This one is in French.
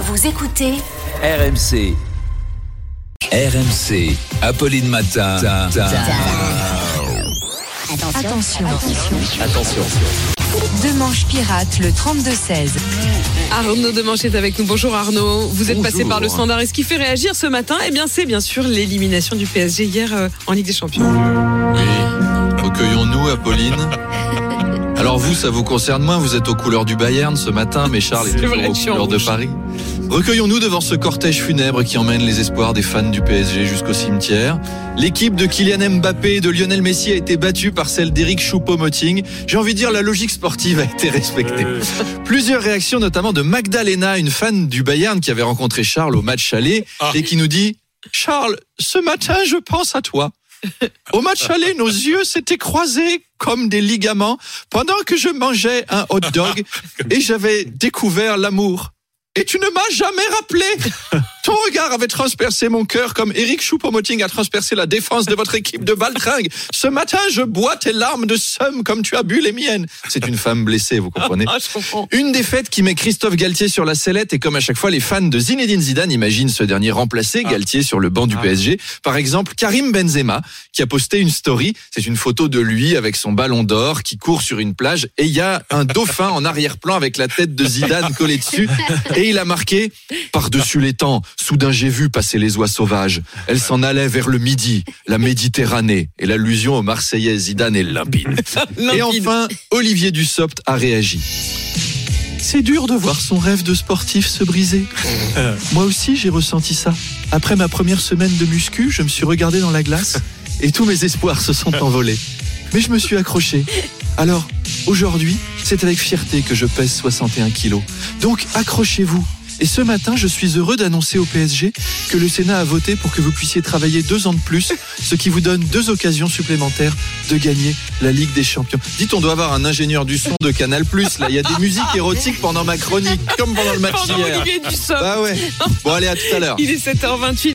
Vous écoutez RMC. RMC. Apolline Matin. Attention. Attention. Demanche pirate le 32-16. Arnaud Demanche est avec nous. Bonjour Arnaud. Vous êtes passé par le standard. Et ce qui fait réagir ce matin, eh bien, c'est bien sûr l'élimination du PSG hier euh, en Ligue des Champions. Oui. Recueillons-nous, Apolline. Alors vous, ça vous concerne moins, vous êtes aux couleurs du Bayern ce matin, mais Charles est toujours aux couleurs de. Paris. Recueillons-nous devant ce cortège funèbre qui emmène les espoirs des fans du PSG jusqu'au cimetière. L'équipe de Kylian Mbappé et de Lionel Messi a été battue par celle d'Eric Choupo-Moting. J'ai envie de dire la logique sportive a été respectée. Plusieurs réactions, notamment de Magdalena, une fan du Bayern qui avait rencontré Charles au match aller et qui nous dit Charles, ce matin, je pense à toi. Au match aller, nos yeux s'étaient croisés comme des ligaments pendant que je mangeais un hot dog et j'avais découvert l'amour. Et tu ne m'as jamais rappelé. Ton regard avait transpercé mon cœur comme Eric Choupo-Moting a transpercé la défense de votre équipe de Valtringue. Ce matin, je bois tes larmes de somme comme tu as bu les miennes. C'est une femme blessée, vous comprenez Ah, une défaite qui met Christophe Galtier sur la sellette et comme à chaque fois les fans de Zinedine Zidane imaginent ce dernier remplacer Galtier sur le banc du PSG. Par exemple, Karim Benzema qui a posté une story, c'est une photo de lui avec son ballon d'or qui court sur une plage et il y a un dauphin en arrière-plan avec la tête de Zidane collée dessus et il a marqué par-dessus les temps, soudain j'ai vu passer les oies sauvages. Elles s'en allaient vers le midi, la Méditerranée et l'allusion au Marseillais Zidane est limpide. Et enfin, Olivier Dussopt a réagi. C'est dur de voir son rêve de sportif se briser. Moi aussi, j'ai ressenti ça. Après ma première semaine de muscu, je me suis regardé dans la glace et tous mes espoirs se sont envolés. Mais je me suis accroché. Alors, aujourd'hui, c'est avec fierté que je pèse 61 kilos. Donc, accrochez-vous. Et ce matin, je suis heureux d'annoncer au PSG que le Sénat a voté pour que vous puissiez travailler deux ans de plus, ce qui vous donne deux occasions supplémentaires de gagner la Ligue des Champions. Dites, on doit avoir un ingénieur du son de Canal+. Là, il y a des musiques érotiques pendant ma chronique, comme pendant le match Pendant hier. Olivier Dussopt. Bah ouais. Bon, allez, à tout à l'heure. Il est 7h28.